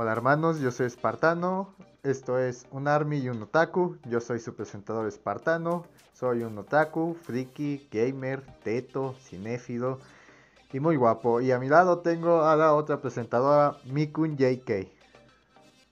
Hola hermanos, yo soy Espartano. Esto es un Army y un Otaku. Yo soy su presentador Espartano. Soy un Otaku, friki, gamer, teto, cinéfilo y muy guapo. Y a mi lado tengo a la otra presentadora, Mikun JK.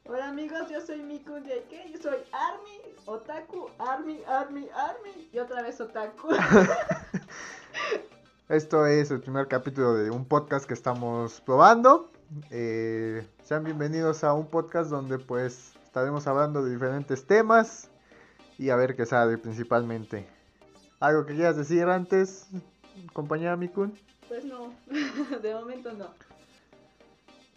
Hola amigos, yo soy Mikun JK. Yo soy Army, Otaku, Army, Army, Army y otra vez Otaku. Esto es el primer capítulo de un podcast que estamos probando. Eh, sean bienvenidos a un podcast donde pues estaremos hablando de diferentes temas y a ver qué sale principalmente. ¿Algo que quieras decir antes, compañera Mikun? Pues no, de momento no.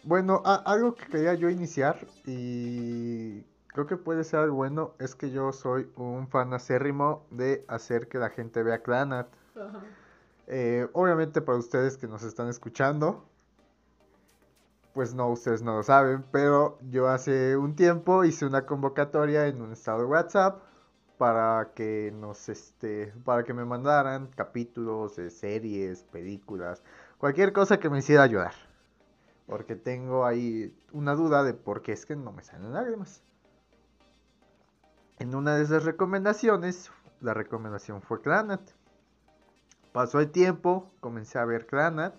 Bueno, algo que quería yo iniciar y creo que puede ser algo bueno es que yo soy un fan acérrimo de hacer que la gente vea Clanat. Eh, obviamente para ustedes que nos están escuchando, pues no, ustedes no lo saben, pero yo hace un tiempo hice una convocatoria en un estado de WhatsApp para que nos este para que me mandaran capítulos de series, películas, cualquier cosa que me hiciera ayudar. Porque tengo ahí una duda de por qué es que no me salen lágrimas. En una de esas recomendaciones, la recomendación fue Clanat. Pasó el tiempo, comencé a ver Clanat.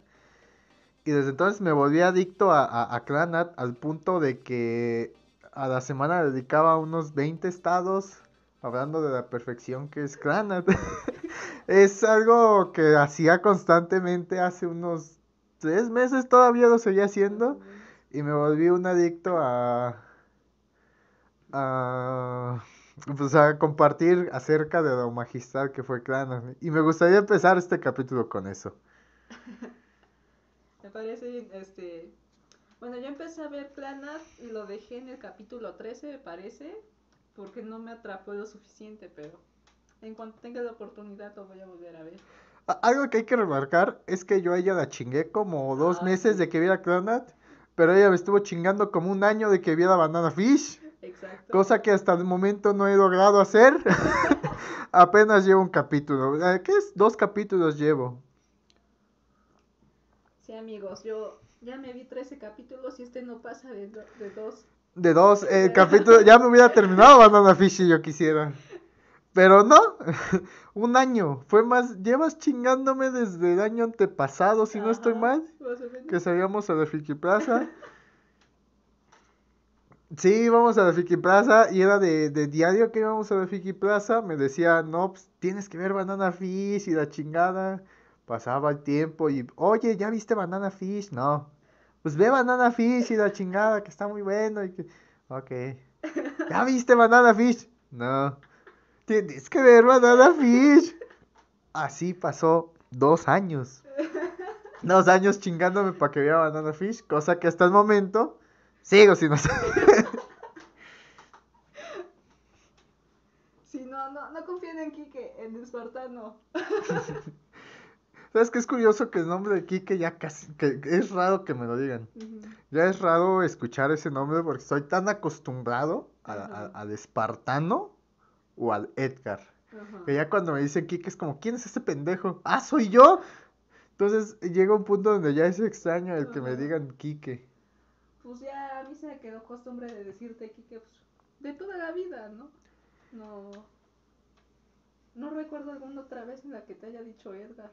Y desde entonces me volví adicto a, a, Clanat al punto de que a la semana dedicaba unos 20 estados hablando de la perfección que es Clanat. es algo que hacía constantemente hace unos tres meses todavía lo seguía haciendo. Y me volví un adicto a. a pues a compartir acerca de lo magistral que fue Clan. Y me gustaría empezar este capítulo con eso. parece, este... Bueno, yo empecé a ver Clanat y lo dejé en el capítulo 13, me parece, porque no me atrapó lo suficiente, pero en cuanto tenga la oportunidad lo voy a volver a ver. Algo que hay que remarcar es que yo a ella la chingué como dos ah, meses de que viera Clanat, pero ella me estuvo chingando como un año de que viera Banana Fish. Cosa que hasta el momento no he logrado hacer. Apenas llevo un capítulo. Eh, ¿Qué es? Dos capítulos llevo. Sí, amigos, yo ya me vi 13 capítulos y este no pasa de, de dos. De dos, el capítulo, ya me hubiera terminado Banana Fish si yo quisiera. Pero no, un año. Fue más, llevas chingándome desde el año antepasado, si no estoy mal. Que salíamos a la Fiki Plaza. Sí, íbamos a la Fiki Plaza y era de, diario que íbamos a la Fiki Plaza. Me decía, no, pues tienes que ver Banana Fish y la chingada. Pasaba el tiempo y, oye, ¿ya viste Banana Fish? No. Pues ve Banana Fish y la chingada, que está muy bueno. Y que... Ok. ¿Ya viste Banana Fish? No. Tienes que ver Banana Fish. Así pasó dos años. Dos años chingándome para que vea Banana Fish, cosa que hasta el momento Sigo sin hacer. Sí, no, no, no confíen en Kike, en Espartano. ¿Sabes qué es curioso que el nombre de Kike ya casi, que es raro que me lo digan. Ya es raro escuchar ese nombre porque estoy tan acostumbrado al espartano o al Edgar. Que ya cuando me dicen Kike es como, ¿quién es ese pendejo? Ah, soy yo. Entonces llega un punto donde ya es extraño el que me digan Kike pues ya a mí se me quedó costumbre de decirte aquí que pues, de toda la vida, ¿no? No. No recuerdo alguna otra vez en la que te haya dicho Edgar.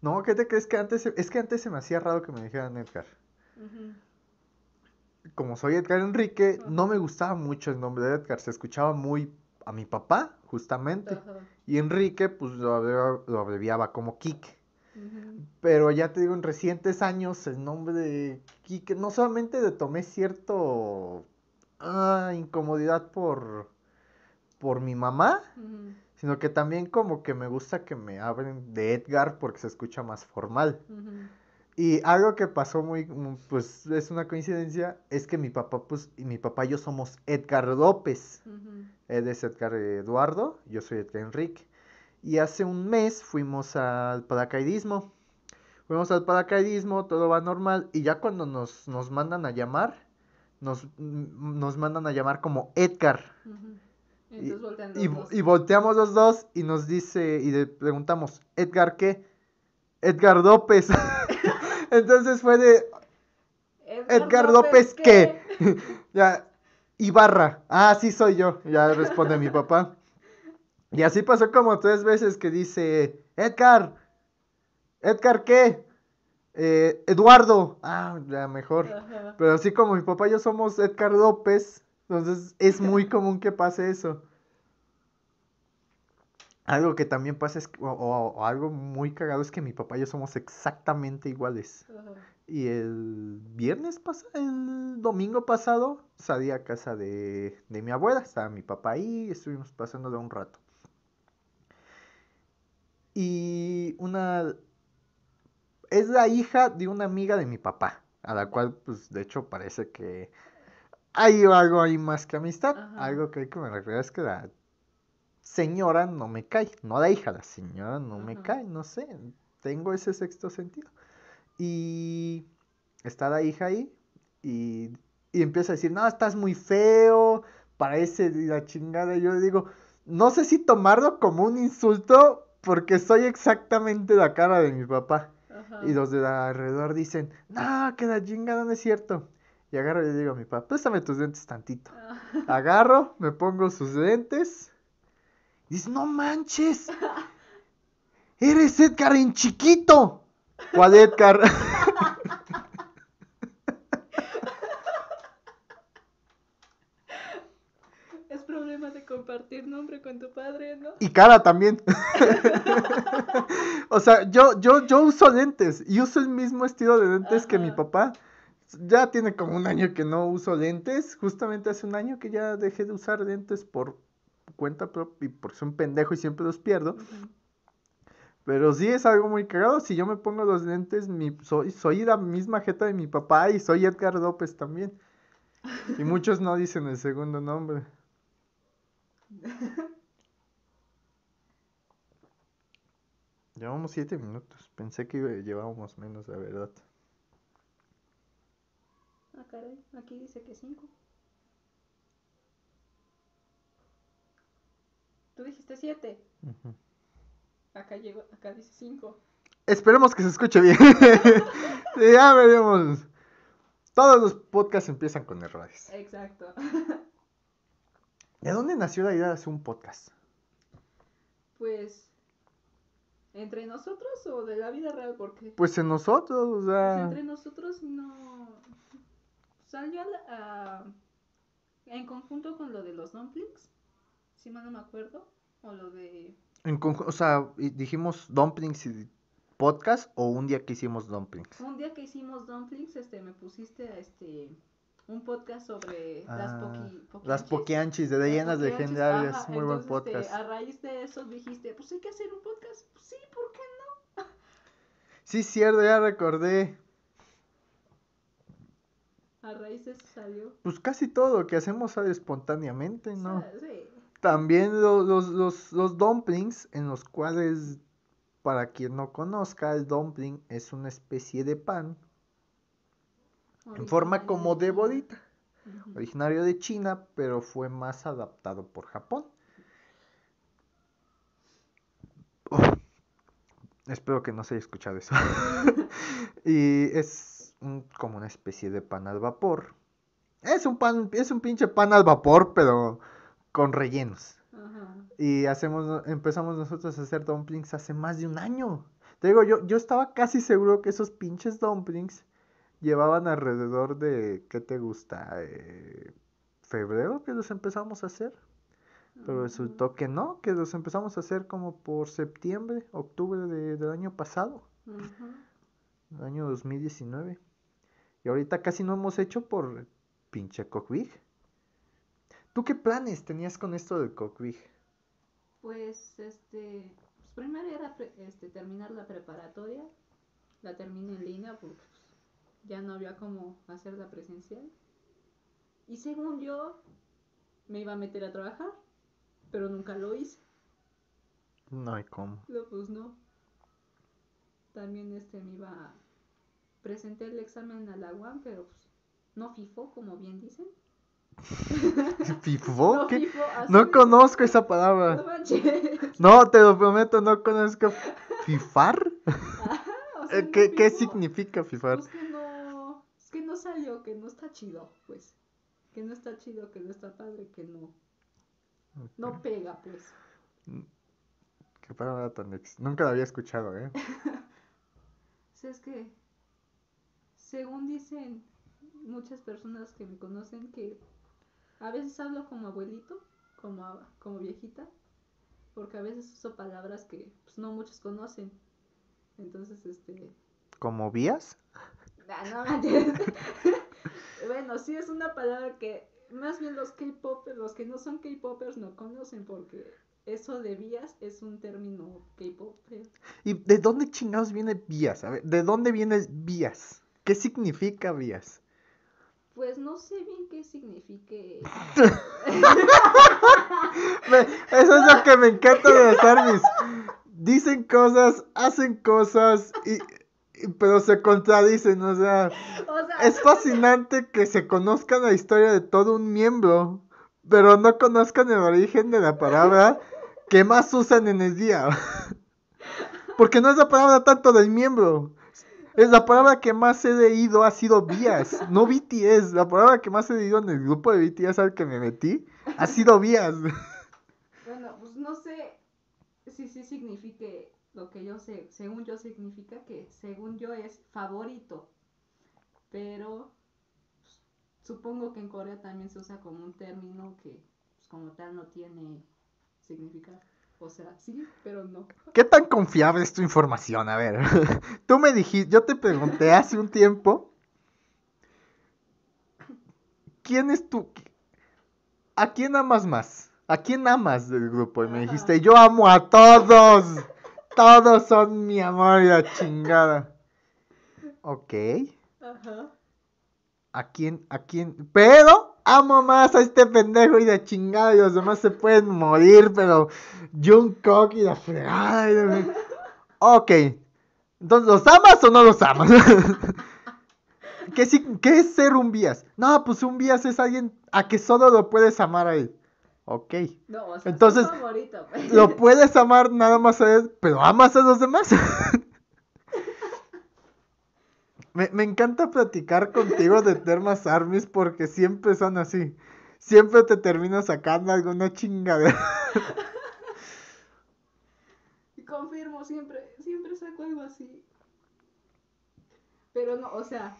No, ¿qué te crees que antes? Es que antes se me hacía raro que me dijeran Edgar. Como soy Edgar Enrique, no me gustaba mucho el nombre de Edgar. Se escuchaba muy a mi papá, justamente. Y Enrique, pues lo lo abreviaba como Kike. Pero ya te digo, en recientes años el nombre de Kike, no solamente le tomé cierto ah, incomodidad por, por mi mamá, sino que también como que me gusta que me hablen de Edgar porque se escucha más formal. Y algo que pasó muy, pues es una coincidencia, es que mi papá, pues, y mi papá y yo somos Edgar López. Él es Edgar Eduardo, yo soy Edgar Enrique. Y hace un mes fuimos al paracaidismo. Fuimos al paracaidismo, todo va normal. Y ya cuando nos, nos mandan a llamar, nos, nos mandan a llamar como Edgar. Y, y, volteamos los dos y nos dice, y le preguntamos, ¿Edgar qué? Edgar López. Entonces fue de... Edgar, López, ¿qué? ya, Ibarra. Ah, sí soy yo. Ya responde mi papá. Y así pasó como tres veces que dice, Edgar, Edgar, ¿qué? Eh, Eduardo. Ah, ya mejor. Pero así como mi papá y yo somos Edgar López, entonces es muy común que pase eso. Algo que también pasa es, o, algo muy cagado es que mi papá y yo somos exactamente iguales. Y el viernes pasado, el domingo pasado, salí a casa de, de mi abuela, estaba mi papá ahí, estuvimos pasando de un rato. Y una... Es la hija de una amiga de mi papá, a la cual, pues, de hecho, parece que hay algo ahí más que amistad. Algo que hay que me recuerda es que la señora no me cae, no la hija, la señora no me cae, no sé, tengo ese sexto sentido. Y está la hija ahí y, y empieza a decir, no, estás muy feo, parece la chingada. Yo le digo, no sé si tomarlo como un insulto porque soy exactamente la cara de mi papá. Y los de alrededor dicen, no, que la chingada no es cierto. Y agarro y le digo a mi papá, préstame tus lentes tantito. Agarro, me pongo sus lentes Dice, no manches. Eres Edgar en chiquito. ¿Cuál Edgar? Es problema de compartir nombre con tu padre, ¿no? Y cara también. o sea, yo, yo, yo uso lentes y uso el mismo estilo de lentes que mi papá. Ya tiene como un año que no uso lentes. Justamente hace un año que ya dejé de usar lentes por cuenta propia y porque soy un pendejo y siempre los pierdo. Pero sí es algo muy cagado. Si yo me pongo los lentes, mi, soy, soy la misma jeta de mi papá y soy Edgar López también. Y muchos no dicen el segundo nombre. Llevamos siete minutos. Pensé que llevábamos menos, la verdad. Ah, caray. Aquí dice que cinco. Tú dijiste 7. Acá llegó, acá dice 5. Esperemos que se escuche bien. ya veremos. Todos los podcasts empiezan con errores. Exacto. ¿De dónde nació la idea de hacer un podcast? Pues entre nosotros o de la vida real, porque pues en nosotros, o sea, pues entre nosotros no salió a... en conjunto con lo de los dumplings si mal no me acuerdo, o lo de... En o sea, dijimos dumplings y podcast o un día que hicimos dumplings. Un día que hicimos dumplings, este, me pusiste a este un podcast sobre las ah, poqui, Las poquianchis de leyendas legendarias, muy buen este, podcast. a raíz de eso dijiste, pues hay que hacer un podcast. Pues sí, ¿por qué no? Sí, cierto, ya recordé. A raíz de eso salió. Pues casi todo lo que hacemos sale espontáneamente, ¿no? Sí. También los, los, dumplings, en los cuales, para quien no conozca, el dumpling es una especie de pan en forma como de bolita. Originario de China, pero fue más adaptado por Japón. espero que no se haya escuchado eso. y es como una especie de pan al vapor. Es un pan, es un pinche pan al vapor, pero con rellenos. Y hacemos, empezamos nosotros a hacer dumplings hace más de un año. Te digo, yo, yo estaba casi seguro que esos pinches dumplings llevaban alrededor de, ¿qué te gusta? Eh, febrero que los empezamos a hacer. Pero resultó que no, que los empezamos a hacer como por septiembre, octubre de, del año pasado. El año 2019. Ahorita casi no hemos hecho por pinche cockpit. ¿Tú qué planes tenías con esto del Cockbig? Pues, este, pues primero era este, terminar la preparatoria, la terminé en línea porque pues, ya no había cómo hacerla presencial. Y según yo, me iba a meter a trabajar, pero nunca lo hice. No hay cómo. No, pues no. También este me iba a... Presenté el examen a la UAM, pero pues no FIFO, como bien dicen. ¿Fifo? No, conozco esa palabra. No, te lo prometo, no conozco. ¿Fifar? Eh, ¿Qué, significa fifar? Es que, no, es que no salió, que no está chido, pues. Que no está chido, que no está padre, que no. No pega, pues. Mm, qué palabra tan ex... Nunca la había escuchado, ¿eh? es que, según dicen muchas personas que me conocen, que a veces hablo como abuelito, como, como viejita, porque a veces uso palabras que pues, no muchos conocen. Entonces, este... ¿Como vías? Ah, no, bueno, sí es una palabra que más bien los K-popers, los que no son K-popers no conocen porque eso de vías es un término K-popper. ¿Y de dónde chingados viene vías? A ver, ¿de dónde viene vías? ¿Qué significa vías? Pues no sé bien qué signifique. eso es lo que me encanta de las armies. Dicen cosas, hacen cosas y pero se contradicen, o sea, es fascinante que se conozca la historia de todo un miembro, pero no conozcan el origen de la palabra que más usan en el día. Porque no es la palabra tanto del miembro. Es la palabra que más he leído ha sido vías, no BTS. La palabra que más he leído en el grupo de BTS al que me metí ha sido vías. Bueno, pues no sé si sí signifique lo que yo sé, según yo significa que según yo es favorito, pero supongo que en Corea también se usa como un término que pues, como tal no tiene significado. O sea, sí, pero no. ¿Qué tan confiable es tu información? A ver, tú me dijiste, yo te pregunté hace un tiempo, ¿quién es tu... ¿A quién amas más? ¿A quién amas del grupo? Y me dijiste, yo amo a todos. Todos son mi amor y la chingada. Ok. Ajá. ¿A quién? ¿A quién? Pero amo más a este pendejo y de chingada y los demás se pueden morir, pero Jungkook y la fregada. Ok. Entonces, ¿los amas o no los amas? ¿Qué, ¿Qué es ser un vías? No, pues un vías es alguien a que solo lo puedes amar a él. Ok. No, o sea, Entonces, pues. lo puedes amar nada más a él, pero amas a los demás. me, me, encanta platicar contigo de Termas Armies porque siempre son así. Siempre te termino sacando alguna chingadera. Confirmo, siempre, siempre saco algo así. Pero no, o sea,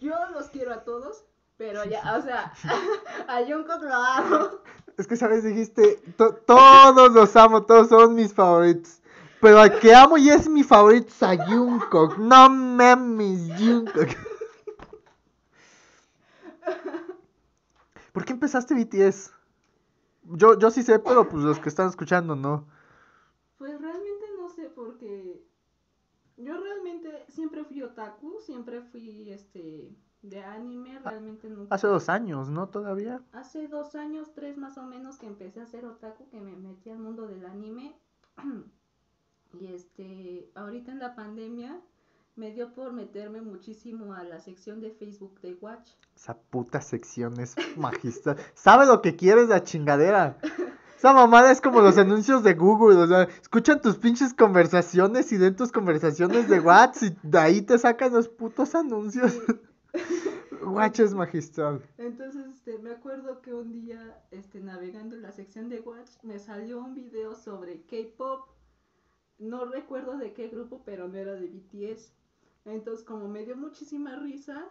yo los quiero a todos, pero ya, o sea, a Jungkook lo amo. Es que, ¿sabes? Dijiste, todos los amo, todos son mis favoritos. Pero al que amo y es mi favorito es a Jungkook. No mames, Jungkook. ¿Por qué empezaste BTS? Yo, yo sí sé, pero pues los que están escuchando no. Pues realmente no sé, porque yo realmente siempre fui otaku, siempre fui este de anime ah, realmente nunca. Hace dos años, ¿no? Todavía. Hace dos años, tres más o menos, que empecé a hacer otaku, que me metí al mundo del anime. y este, ahorita en la pandemia me dio por meterme muchísimo a la sección de Facebook de Watch. Esa puta sección es magistral. ¿Sabe lo que quieres la chingadera? Esa mamada es como los anuncios de Google, o sea, escuchan tus pinches conversaciones y den tus conversaciones de WhatsApp y de ahí te sacan los putos anuncios. Watch es magistral. Entonces, este, me acuerdo que un día, este, navegando en la sección de Watch, me salió un video sobre K-pop. No recuerdo de qué grupo, pero no era de BTS. Entonces, como me dio muchísima risa,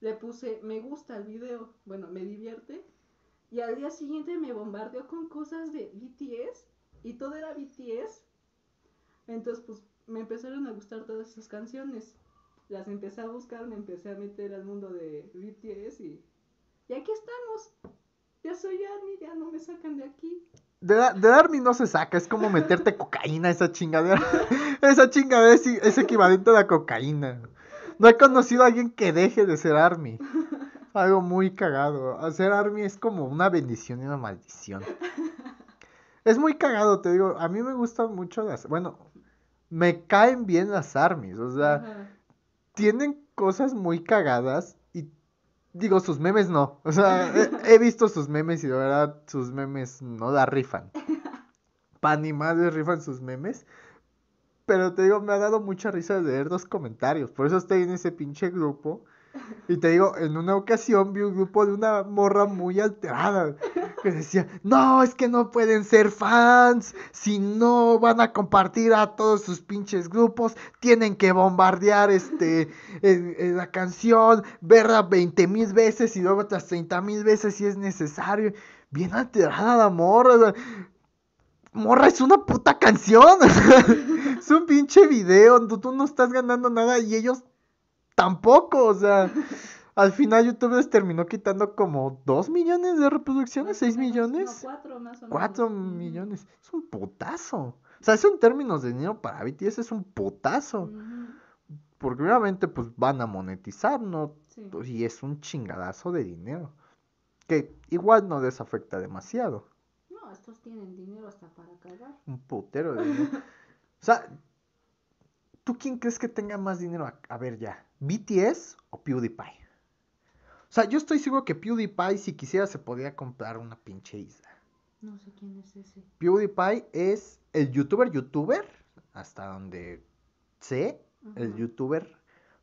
le puse me gusta el video. Bueno, me divierte. Y al día siguiente me bombardeó con cosas de BTS. Y todo era BTS. Entonces, pues, me empezaron a gustar todas esas canciones las empecé a buscar, me empecé a meter al mundo de BTS y, y aquí estamos. Ya soy Army, ya no me sacan de aquí. De, de Army no se saca, es como meterte cocaína esa chingadera. esa chingadera es, equivalente a la cocaína. No he conocido a alguien que deje de ser Army. Algo muy cagado. Hacer Army es como una bendición y una maldición. Es muy cagado, te digo. A mí me gustan mucho las. Bueno, me caen bien las Armies. O sea, tienen cosas muy cagadas digo, sus memes no. O sea, he, visto sus memes y de verdad sus memes no la rifan. Pan y madre rifan sus memes. Pero te digo, me ha dado mucha risa leer los comentarios. Por eso estoy en ese pinche grupo. Y te digo, en una ocasión vi un grupo de una morra muy alterada que decía, no, es que no pueden ser fans, si no van a compartir a todos sus pinches grupos, tienen que bombardear este, la canción, verla 20 mil veces y luego otras 30 mil veces si es necesario. Bien alterada la morra. Morra, es una puta canción. es un pinche video. tú no estás ganando nada y ellos tampoco, o sea, al final YouTube les terminó quitando como 2 millones de reproducciones, 6 millones. No, 4 más o menos. 4 millones. Es un putazo. O sea, eso en términos de dinero para BTS es un putazo. Porque obviamente pues van a monetizar, ¿no? Sí. Y es un chingadazo de dinero. Que igual no les afecta demasiado. No, estos tienen dinero hasta para cagar. Un putero de dinero. o sea, ¿tú quién crees que tenga más dinero? a ver ya. BTS o PewDiePie. O sea, yo estoy seguro que PewDiePie, si quisiera, se podría comprar una pinche isla. No sé quién es ese. PewDiePie es el youtuber youtuber, hasta donde sé, el youtuber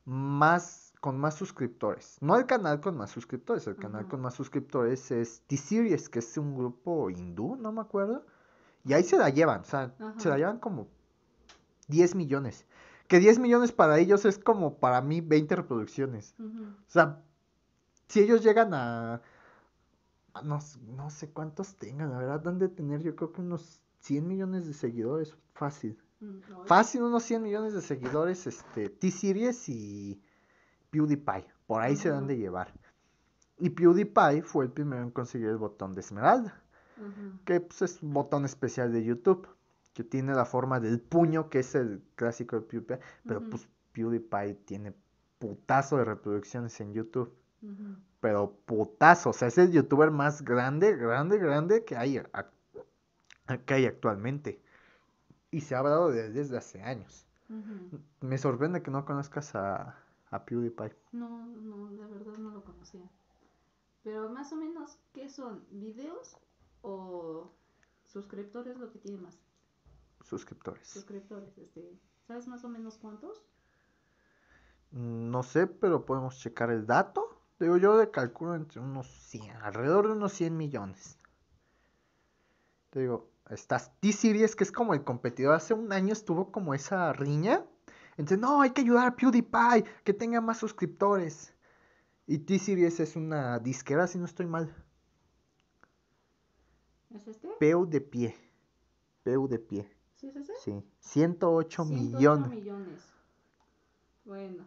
más con más suscriptores. No el canal con más suscriptores, el canal con más suscriptores es T-Series, que es un grupo hindú, no me acuerdo. Y ahí se la llevan, o sea, se la llevan como 10 millones. Que 10 millones para ellos es como para mí 20 reproducciones. O sea, si ellos llegan a... no, no, sé cuántos tengan, la verdad, dan de tener yo creo que unos 100 millones de seguidores, fácil. Mm, fácil, unos 100 millones de seguidores, este, T-Series y PewDiePie. Por ahí se dan de llevar. Y PewDiePie fue el primero en conseguir el botón de esmeralda. Que pues, es un botón especial de YouTube que tiene la forma del puño, que es el clásico de PewDiePie, pero pues PewDiePie tiene putazo de reproducciones en YouTube. Pero putazo, o sea, es el youtuber más grande, grande, grande que hay, que hay actualmente. Y se ha hablado de, desde hace años. Me sorprende que no conozcas a, a PewDiePie. No, no, la verdad no lo conocía. Pero más o menos, ¿qué son? ¿Videos o suscriptores lo que tiene más? Suscriptores. Suscriptores, este, ¿sabes más o menos cuántos? No sé, pero podemos checar el dato. Digo, yo de calculo entre unos 100, alrededor de unos 100 millones. Te digo, estás T-Series, que es como el competidor. Hace un año estuvo como esa riña. Entonces, no, hay que ayudar a PewDiePie, que tenga más suscriptores. Y T-Series es una disquera, si no estoy mal. ¿Es este? Peu de pie. Peu de pie. ¿Sí es ese? Sí, 108, 108 millones. millones. Bueno.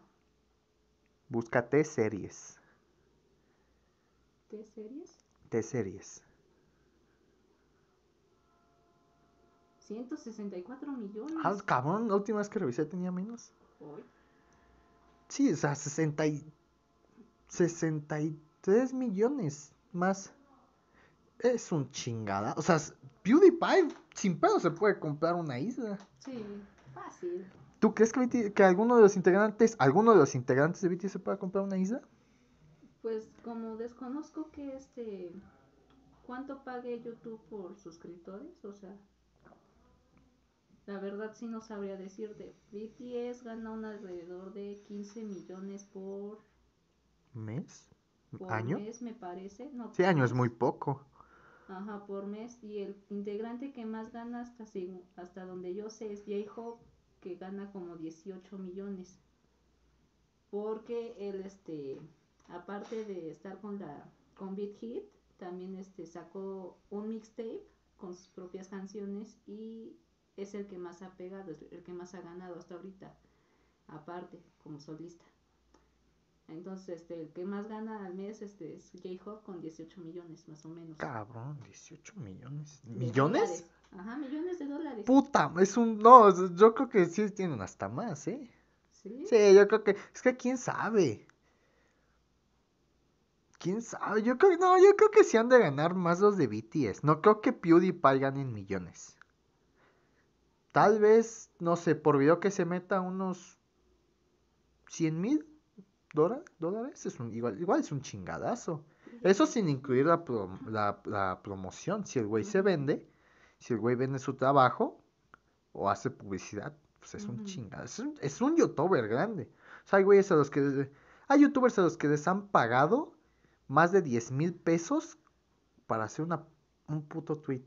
Busca T-series. ¿T-series? T-series. 164 millones. Ah, cabrón, la última vez que revisé tenía menos. ¿Hoy? Sí, o sea, 60 y... 63 millones más. Es un chingada. O sea, PewDiePie sin pedo se puede comprar una isla. Sí, fácil. ¿Tú crees que, que alguno de los integrantes, alguno de los integrantes de BTS se pueda comprar una isla? Pues como desconozco que este cuánto pague YouTube por suscriptores, o sea, la verdad sí no sabría decirte. BTS gana un alrededor de 15 millones por mes, por año. mes me parece. No, sí, año es muy poco. Ajá, por mes. Y el integrante que más gana hasta, hasta donde yo sé es J-Hope, que gana como 18 millones. Porque él, este, aparte de estar con la con Beat Hit, también este, sacó un mixtape con sus propias canciones y es el que más ha pegado, es el que más ha ganado hasta ahorita, aparte, como solista. Entonces, este, el que más gana al mes este, es J-Hop con 18 millones, más o menos. Cabrón, 18 millones. ¿Millones? Ajá, millones de dólares. Puta, es un... No, yo creo que sí tienen hasta más, ¿eh? ¿Sí? Sí, yo creo que... Es que quién sabe. ¿Quién sabe? Yo creo, no, yo creo que sí han de ganar más los de BTS. No creo que PewDiePie ganen millones. Tal vez, no sé, por video que se meta unos 100 mil dólares, es un, igual, igual es un chingadazo. Eso sin incluir la, la, promoción. Si el güey se vende, si el güey vende su trabajo o hace publicidad, pues es un chingadazo. Es un, youtuber grande. O sea, hay güeyes a los que... Hay youtubers a los que les han pagado más de 10 mil pesos para hacer una, un puto tweet.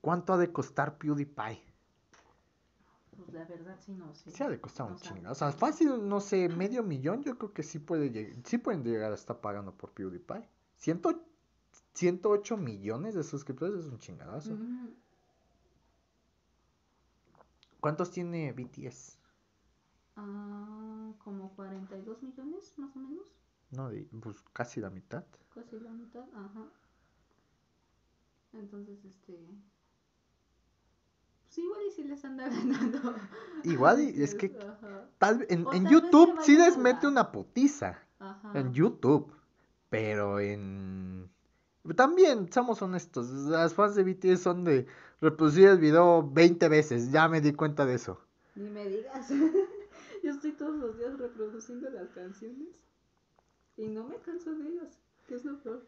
¿Cuánto ha de costar PewDiePie? Pues la verdad sí no sé. Sí ha de costar un chingo. O sea, fácil, no sé, medio millón, yo creo que sí puede llegar, sí pueden llegar a estar pagando por PewDiePie. Ciento, 108 millones de suscriptores es un chingadazo. ¿Cuántos tiene BTS? Ah, como 42 millones, más o menos. No, pues casi la mitad. Casi la mitad, ajá. Entonces, este... Pues igual y si les anda ganando. Igual y es que tal en, en YouTube sí les mete una putiza. Ajá. En YouTube. Pero en... También, somos honestos, las fans de BTS son de reproducir el video 20 veces, ya me di cuenta de eso. Ni me digas. Yo estoy todos los días reproduciendo las canciones y no me canso de ellas, que es lo peor.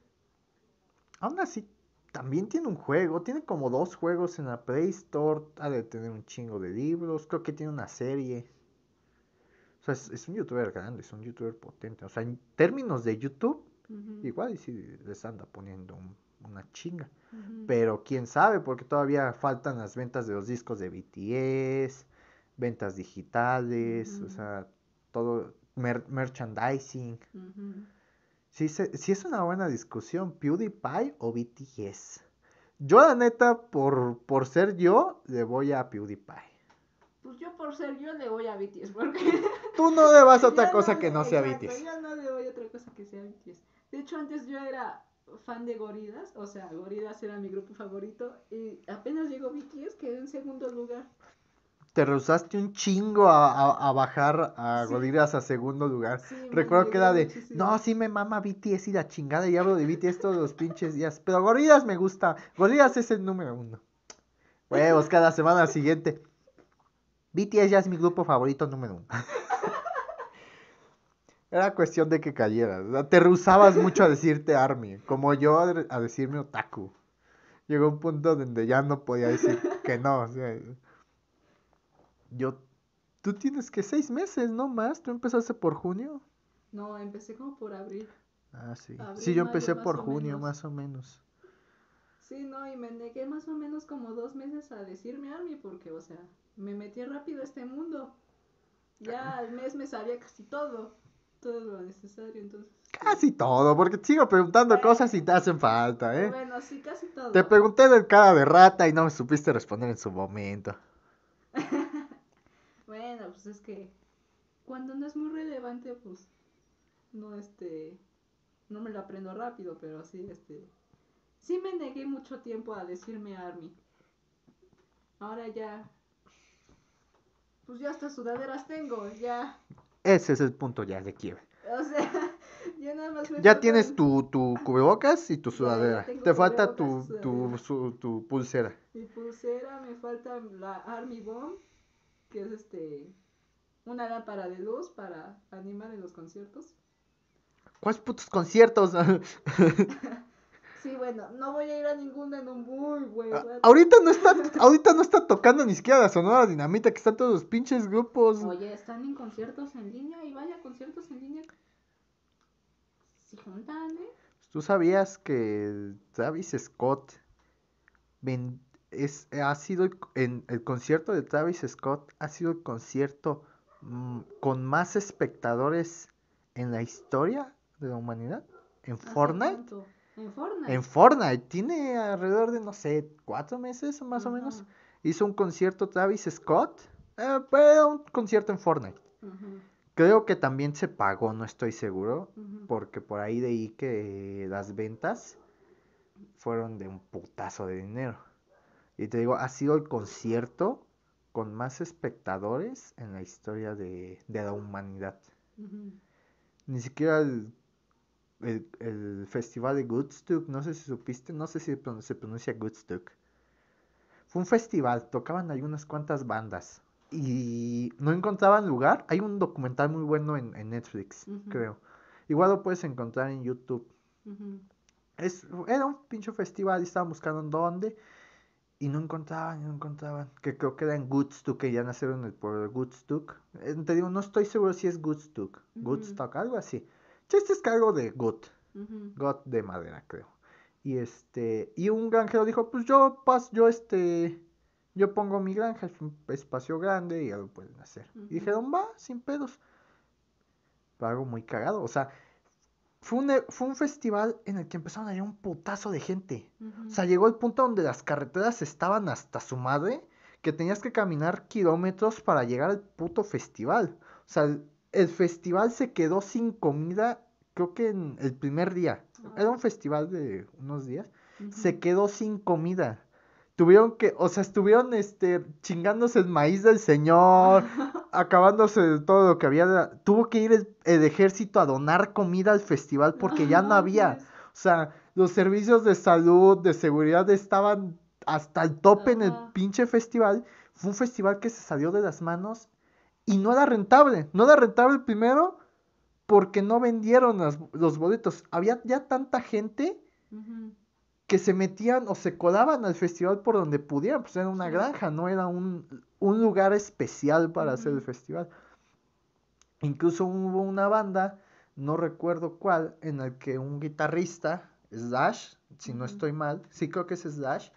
Aún así, también tiene un juego, tiene como dos juegos en la Play Store, ha de tener un chingo de libros, creo que tiene una serie. O sea, es, un youtuber grande, es un youtuber potente. O sea, en términos de YouTube, igual y si les anda poniendo una chinga. Pero quién sabe, porque todavía faltan las ventas de los discos de BTS, ventas digitales, o sea, todo, merchandising. Sí, es una buena discusión, PewDiePie o BTS. Yo la neta, por, por ser yo, le voy a PewDiePie. Pues yo por ser yo le voy a BTS, porque... Tú no le vas a otra cosa que no sea BTS. Yo no le voy a otra cosa que sea BTS. De hecho, antes yo era fan de Goridas, o sea, Goridas era mi grupo favorito, y apenas llegó BTS quedé en segundo lugar te rehusaste un chingo a, bajar a sí. a segundo lugar. Recuerdo que era de, no, sí me mama BTS y la chingada, y hablo de BTS todos los pinches días, pero Gorilas me gusta, Gorilas es el número uno. Huevos, cada semana siguiente. BTS ya es mi grupo favorito número uno. Era cuestión de que cayeras. Te rehusabas mucho a decirte Army, como yo a decirme Otaku. Llegó un punto donde ya no podía decir que no. O sea, yo, tú tienes que seis meses, ¿no más? ¿Tú empezaste por junio? No, empecé como por abril. Ah, sí. sí, yo empecé por junio, más o menos. Sí, no, y me negué más o menos como dos meses a decirme Army porque, o sea, me metí rápido a este mundo. Ya al mes me sabía casi todo, todo lo necesario, entonces. Casi todo, porque te sigo preguntando cosas y te hacen falta, ¿eh? Bueno, sí, casi todo. Te pregunté del cara de rata y no me supiste responder en su momento. Bueno, pues es que cuando no es muy relevante, pues no este no me lo aprendo rápido, pero sí este sí me negué mucho tiempo a decirme Army. Ahora ya pues ya hasta sudaderas tengo, ya. Ese es el punto ya de quiebre. O sea, ya nada más Ya tienes tu, tu cubrebocas y tu sudadera. Te falta tu, tu, tu, pulsera. Mi pulsera, me falta la Army Bomb que es este una lámpara de luz para animar en los conciertos. ¿Cuáles putos conciertos? sí, bueno, no voy a ir a ninguno en un muy buen Ahorita no está, ahorita no está tocando ni siquiera la Sonora Dinamita, que están todos los pinches grupos. Oye, están en conciertos en línea y vaya conciertos en línea. Si juntan, ¿eh? ¿Tú sabías que Travis Scott es, ha sido el, en el concierto de Travis Scott ha sido el concierto con más espectadores en la historia de la humanidad en Fortnite. En Fortnite. En Fortnite. Tiene alrededor de, no sé, cuatro meses más o menos. Hizo un concierto Travis Scott. Eh, un concierto en Fortnite. Creo que también se pagó, no estoy seguro. Porque por ahí leí que las ventas fueron de un putazo de dinero. Y te digo, ha sido el concierto con más espectadores en la historia de, la humanidad. Ni siquiera el, el, festival de Woodstock, no sé si supiste, no sé si se pronuncia Woodstock. Fue un festival, tocaban algunas cuantas bandas y no encontraban lugar. Hay un documental muy bueno en, Netflix, creo. Igual lo puedes encontrar en YouTube. es, era un pinche festival y estaban buscando dónde Y no encontraban, no encontraban. Que creo que era en Goodstock, que ya nacieron en el pueblo de Goodstock. Eh, te digo, no estoy seguro si es Goodstock. Goodstock, algo así. Este es cargo de Good. God de madera, creo. Y este, y un granjero dijo, pues yo pas, yo este, yo pongo mi granja, es un espacio grande y algo pueden hacer. Y dijeron, va, sin pedos. Pero algo muy cagado, o sea, fue un, fue un festival en el que empezaron a ir un putazo de gente. O sea, llegó el punto donde las carreteras estaban hasta su madre, que tenías que caminar kilómetros para llegar al puto festival. O sea, el festival se quedó sin comida, creo que en el primer día era un festival de unos días, se quedó sin comida. Tuvieron que, o sea, estuvieron este chingándose el maíz del señor, acabándose de todo lo que había. Tuvo que ir el, ejército a donar comida al festival porque ya no había. O sea, los servicios de salud, de seguridad estaban hasta el tope en el pinche festival. Fue un festival que se salió de las manos y no era rentable. No era rentable primero porque no vendieron los boletos. Había ya tanta gente que se metían o se colaban al festival por donde pudieran, pues era una granja, no era un, lugar especial para hacer el festival. Incluso hubo una banda, no recuerdo cuál, en el que un guitarrista, Slash, si no estoy mal, sí creo que es Slash,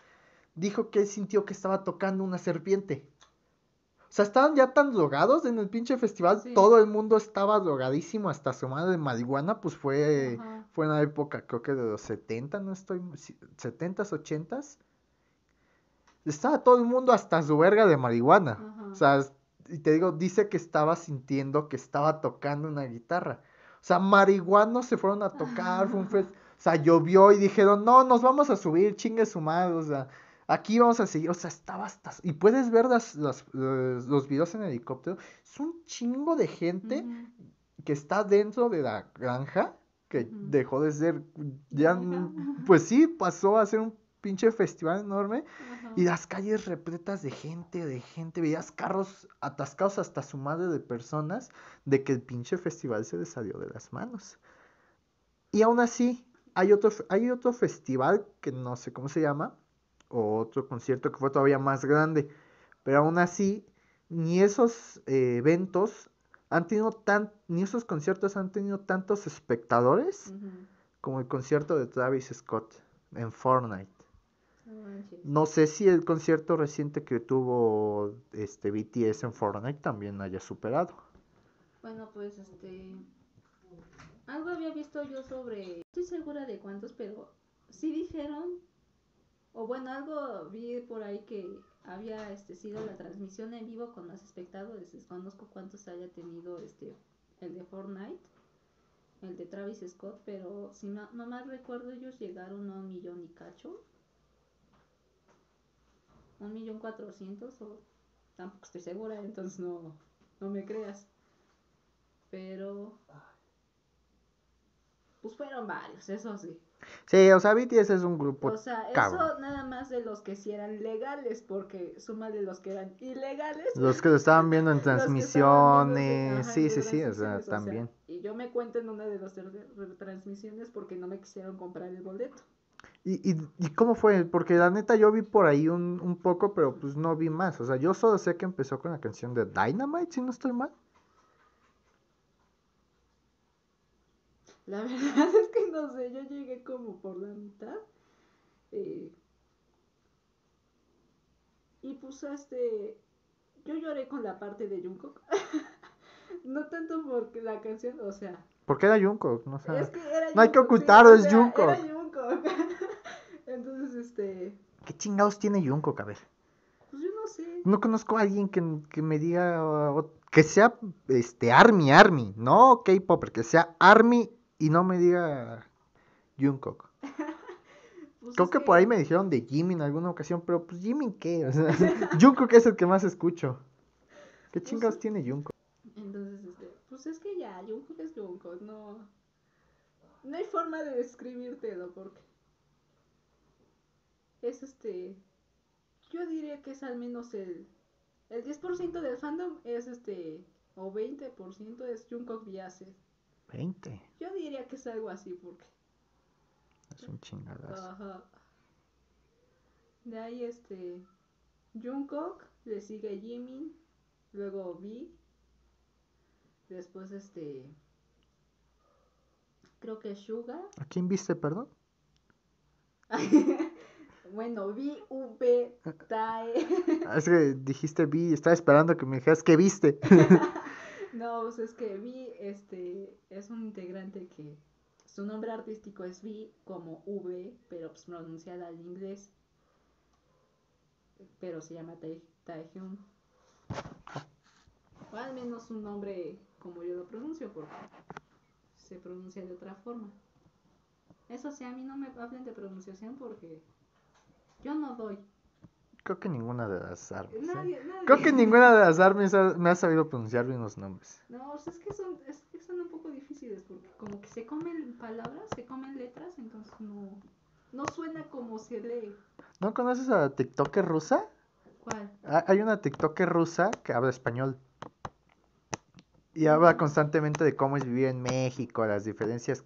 dijo que él sintió que estaba tocando una serpiente. O sea, estaban ya tan drogados en el pinche festival, todo el mundo estaba drogadísimo hasta su madre de marihuana, pues fue, fue en la época, creo que de los 70, no estoy, 70s, 80s. Estaba todo el mundo hasta su verga de marihuana. O sea, y te digo, dice que estaba sintiendo que estaba tocando una guitarra. O sea, marihuanos se fueron a tocar, fue un o sea, llovió y dijeron, no, nos vamos a subir, chingue su madre, o sea, Aquí vamos a seguir, o sea, estaba hasta... Y puedes ver las, los videos en helicóptero. Es un chingo de gente que está dentro de la granja, que dejó de ser, ya, pues sí, pasó a ser un pinche festival enorme. Y las calles repletas de gente, de gente, veías carros atascados hasta su madre de personas, de que el pinche festival se les salió de las manos. Y aún así, hay otro, hay otro festival que no sé cómo se llama, o otro concierto que fue todavía más grande. Pero aún así, ni esos eh, eventos han tenido tan, ni esos conciertos han tenido tantos espectadores como el concierto de Travis Scott en Fortnite. No sé si el concierto reciente que tuvo este BTS en Fortnite también haya superado. Bueno, pues este algo había visto yo sobre, estoy segura de cuántos, pero sí dijeron o bueno, algo vi por ahí que había este, sido la transmisión en vivo con más espectadores. Desconozco cuántos haya tenido este el de Fortnite, el de Travis Scott, pero si no, mal recuerdo ellos llegaron a un millón y cacho. Un millón cuatrocientos o tampoco estoy segura, entonces no, no me creas. Pero pues fueron varios, eso sí. Sí, o sea, BTS es un grupo. O sea, eso nada más de los que sí eran legales, porque suma de los que eran ilegales. Los que lo estaban viendo en transmisiones. sí, sí, sí, o sea, también. y yo me cuento en una de las transmisiones porque no me quisieron comprar el boleto. ¿Y, y, y cómo fue? Porque la neta yo vi por ahí un, un poco, pero pues no vi más. O sea, yo solo sé que empezó con la canción de Dynamite, si no estoy mal. La verdad es que no sé, yo llegué como por la mitad. Eh, y pues este, yo lloré con la parte de Jungkook. no tanto porque la canción, o sea. ¿Por qué era Jungkook? No, sé. no hay que ocultarlo, es Jungkook. Era Jungkook. Entonces, este. ¿Qué chingados tiene Jungkook? A ver. Pues yo no sé. No conozco a alguien que, que me diga que sea este Army, Army, no K-Popper, que sea Army y no me diga Jungkook. pues Creo que, por ahí me dijeron de Jimmy en alguna ocasión, pero pues Jimmy qué, o sea, Jungkook es el que más escucho. ¿Qué pues chingados tiene Jungkook? Entonces, este, pues es que ya, Jungkook es Jungkook, no no hay forma de describírtelo porque es este yo diría que es al menos el el 10% del fandom es este o 20% es Jungkook Biase 20. Yo diría que es algo así porque... Es un chingadazo. Ajá. De ahí este Jungkook, le sigue Jimin, luego V, después este creo que Suga. ¿A quién viste, perdón? bueno, V, V, Tae. es que dijiste V, estaba esperando que me dijeras que viste. no, pues es que V este, es un integrante que su nombre artístico es V como V, pero pues pronunciada al inglés. Pero se llama Taehyun. O al menos un nombre como yo lo pronuncio, porque se pronuncia de otra forma. Eso sí, a mí no me hablen de pronunciación porque yo no doy. Creo que ninguna de las armas. ¿eh? Creo que ninguna de las armas me ha sabido pronunciar bien los nombres. No, es, que son, es que son un poco difíciles porque como que se comen palabras, se comen letras, entonces no, no suena como se lee. ¿No conoces a la TikToker rusa? ¿Cuál? Hay una TikToker rusa que habla español. Y habla constantemente de cómo es vivir en México, las diferencias.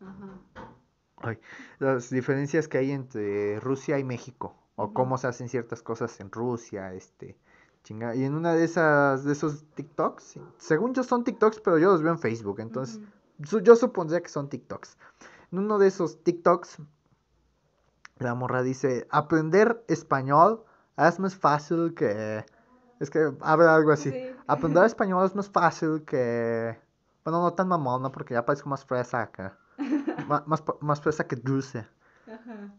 Ajá. las diferencias que hay entre Rusia y México. O cómo se hacen ciertas cosas en Rusia, este. Chinga. Y en una de esas, de esos TikToks, según yo son TikToks, pero yo los veo en Facebook, entonces yo supondría que son TikToks. En uno de esos TikToks, la morra dice, aprender español es más fácil que es que habla algo así. Aprender español es más fácil que. Bueno, no tan mamón, ¿no? Porque ya parezco más fresa acá. más, más, fresa que dulce. Ajá.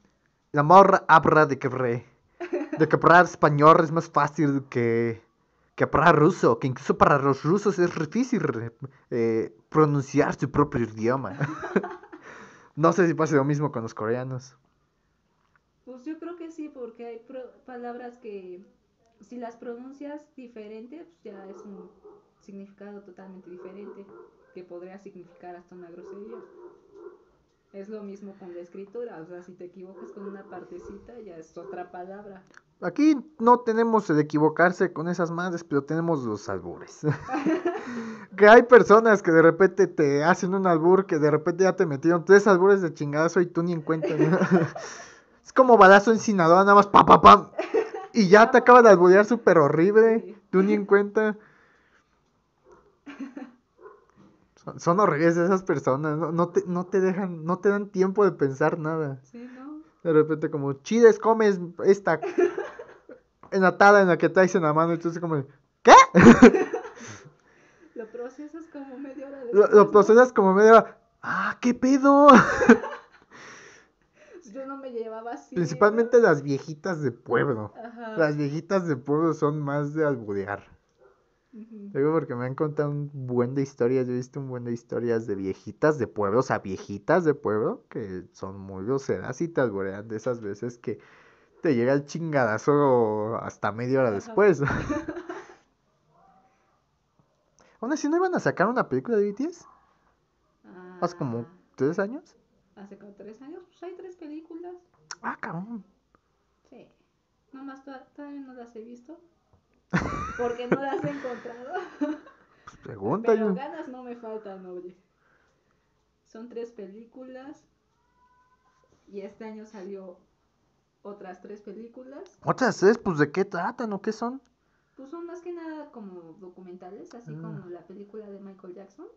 La morra habla de que de que hablar español es más fácil que, que ruso, que incluso para los rusos es difícil eh, pronunciar su propio idioma. no sé si pasa lo mismo con los coreanos. Pues yo creo que sí, porque hay palabras que si las pronuncias diferente, pues ya es un significado totalmente diferente, que podría significar hasta una grosería. Es lo mismo con la escritura, o sea, si te equivocas con una partecita, ya es otra palabra. Aquí no tenemos el equivocarse con esas madres, pero tenemos los albures. que hay personas que de repente te hacen un albur, que de repente ya te metieron tres albures de chingazo y tú ni en cuenta. es como balazo en Sinaloa, nada más pa pa pam. Y ya te acaba de alburear súper horrible. Tú ni en cuenta. Son, horribles esas personas. No, te, no te dejan, no te dan tiempo de pensar nada. Sí, ¿no? De repente como, chides, comes esta enatada en la que traes en la mano. Tú como, ¿qué? Lo procesas como media hora Lo, lo procesas como media hora. Ah, ¿qué pedo? yo no me llevaba así. Principalmente las viejitas de pueblo. Las viejitas de pueblo son más de alburear. Digo porque me han contado un buen de historias, yo he visto un buen de historias de viejitas de pueblo, o sea, viejitas de pueblo que son muy groseras y te alburean de esas veces que te llega el chingadazo hasta media hora después. Aún así, ¿no iban a sacar una película de BTS? Hace como ah. tres años hace como tres años, pues hay tres películas. Ah, cabrón. Sí. Nomás todavía no las he visto. Porque no las he encontrado. Pues pregunta Pero ganas no me faltan, oye. Son tres películas. Y este año salió otras tres películas. ¿Otras tres? Pues de qué tratan o qué son? Pues son más que nada como documentales, así ah. como la película de Michael Jackson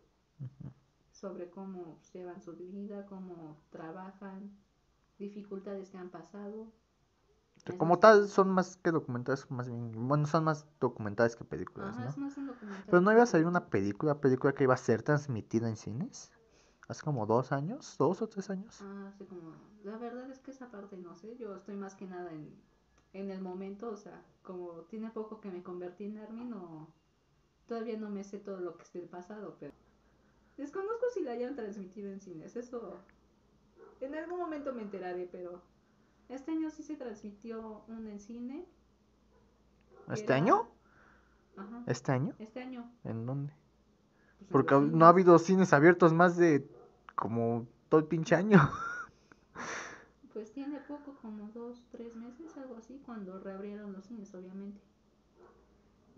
sobre cómo llevan su vida, cómo trabajan, dificultades que han pasado. Como tal, son más que documentales, más bien, bueno, son más documentales que películas, Ajá, ¿no? Es más Pero no iba a salir una película, película que iba a ser transmitida en cines, hace como dos años, dos o tres años. Ah, hace como, la verdad es que esa parte no sé, yo estoy más que nada en, en el momento, o sea, como tiene poco que me convertí en Armin, no, todavía no me sé todo lo que es del pasado, pero... Desconozco si la hayan transmitido en cines, eso en algún momento me enteraré, pero este año sí se transmitió un en cine. ¿Este año? Ajá. ¿Este año? Este año. ¿En dónde? Pues Porque no ha habido cines abiertos más de como todo el pinche año. Pues tiene poco, como dos, tres meses, algo así, cuando reabrieron los cines, obviamente.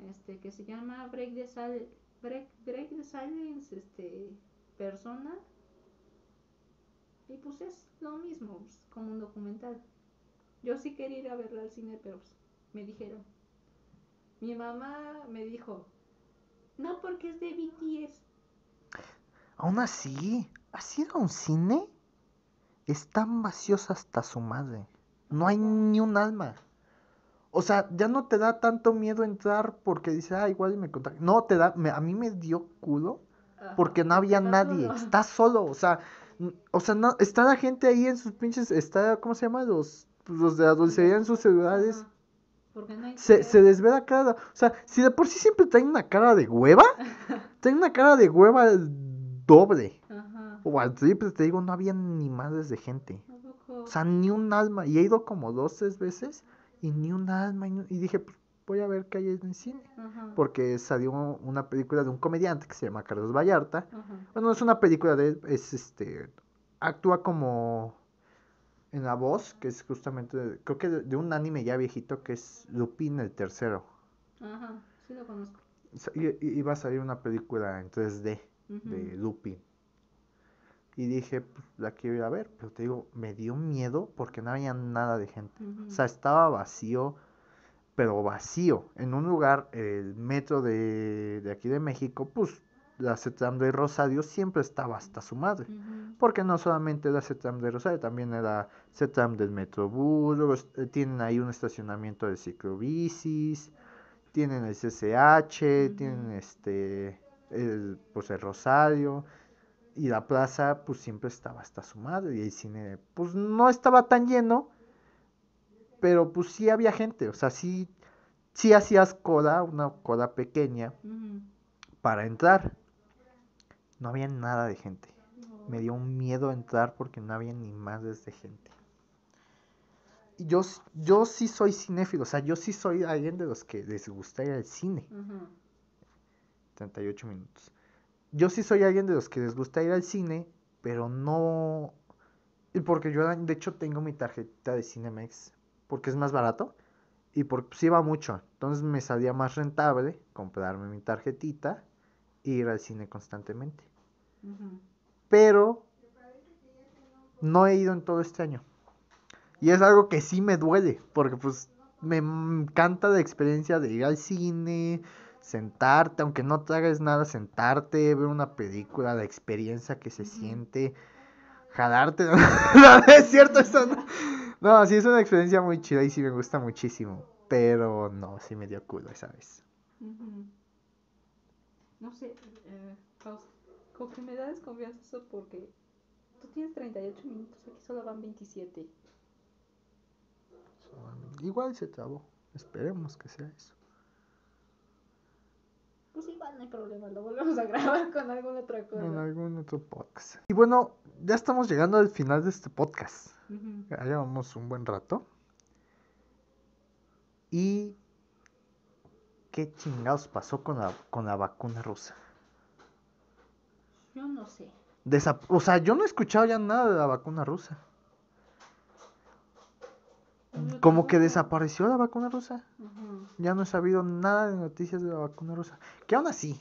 Este, que se llama Break the Break, break the Silence este, persona. Y pues es lo mismo, como un documental. Yo sí quería ir a verla al cine, pero pues, me dijeron. Mi mamá me dijo, no porque es de BTS. Aún así, ¿has ido a un cine? Están vacíos hasta su madre. No hay ni un alma. O sea, ya no te da tanto miedo entrar porque dices, ah, igual me contagio. No, te da, a mí me dio culo porque no había nadie. Está solo, o sea, o sea, no, está la gente ahí en sus pinches, está, ¿cómo se llama? Los, los de la dulcería en sus celulares. se, se les ve la cara. O sea, si de por sí siempre tienen una cara de hueva, tienen una cara de hueva doble. Ajá. O al triple, te digo, no había ni madres de gente. O sea, ni un alma. Y he ido como dos, tres veces y ni un alma. Y, dije, pues voy a ver qué hay en el cine. Porque salió una película de un comediante que se llama Carlos Vallarta. Bueno, no es una película de él, es este. Actúa como en la voz, que es justamente, creo que de, un anime ya viejito que es Lupin el tercero. Ajá, sí lo conozco. Y, iba a salir una película en 3D de Lupin. Y dije, pues la quiero ir a ver, pero te digo, me dio miedo porque no había nada de gente. O sea, estaba vacío, pero vacío. En un lugar, el metro de, de aquí de México, pues la CETRAM de Rosario siempre estaba hasta su madre. Porque no solamente la CETRAM de Rosario, también era CETRAM del Metrobús, eh, tienen ahí un estacionamiento de ciclobicis, tienen el CCH, tienen este, el, pues el Rosario, y la plaza pues siempre estaba hasta su madre, y el cine pues no estaba tan lleno, pero pues sí había gente, o sea, sí, sí hacías coda, una coda pequeña, para entrar no había nada de gente. Me dio un miedo entrar porque no había ni más de gente. Yo, yo sí soy cinéfilo, o sea, yo sí soy alguien de los que les gusta ir al cine. 38 minutos. Yo sí soy alguien de los que les gusta ir al cine, pero no... Porque yo, de hecho, tengo mi tarjeta de Cinemex, porque es más barato y porque pues, iba mucho. Entonces me salía más rentable comprarme mi tarjetita ir al cine constantemente. Pero no he ido en todo este año. Y es algo que sí me duele, porque pues me encanta la experiencia de ir al cine, sentarte, aunque no te hagas nada, sentarte, ver una película, la experiencia que se siente, jalarte. no, es cierto eso. No. no, sí es una experiencia muy chida y sí me gusta muchísimo. Pero no, sí me dio culo esa vez. No sé, eh, como que me da desconfianza eso porque tú tienes 38 minutos, aquí solo van 27. Igual se trabó. Esperemos que sea eso. Pues igual no hay problema, lo volvemos a grabar con alguna otra cosa. En algún otro podcast. Y bueno, ya estamos llegando al final de este podcast. Ya llevamos un buen rato. Y qué chingados pasó con la, con la vacuna rusa. Yo no sé. o sea, yo no he escuchado ya nada de la vacuna rusa. Como que desapareció la vacuna rusa. Ya no he sabido nada de noticias de la vacuna rusa. Que aún así,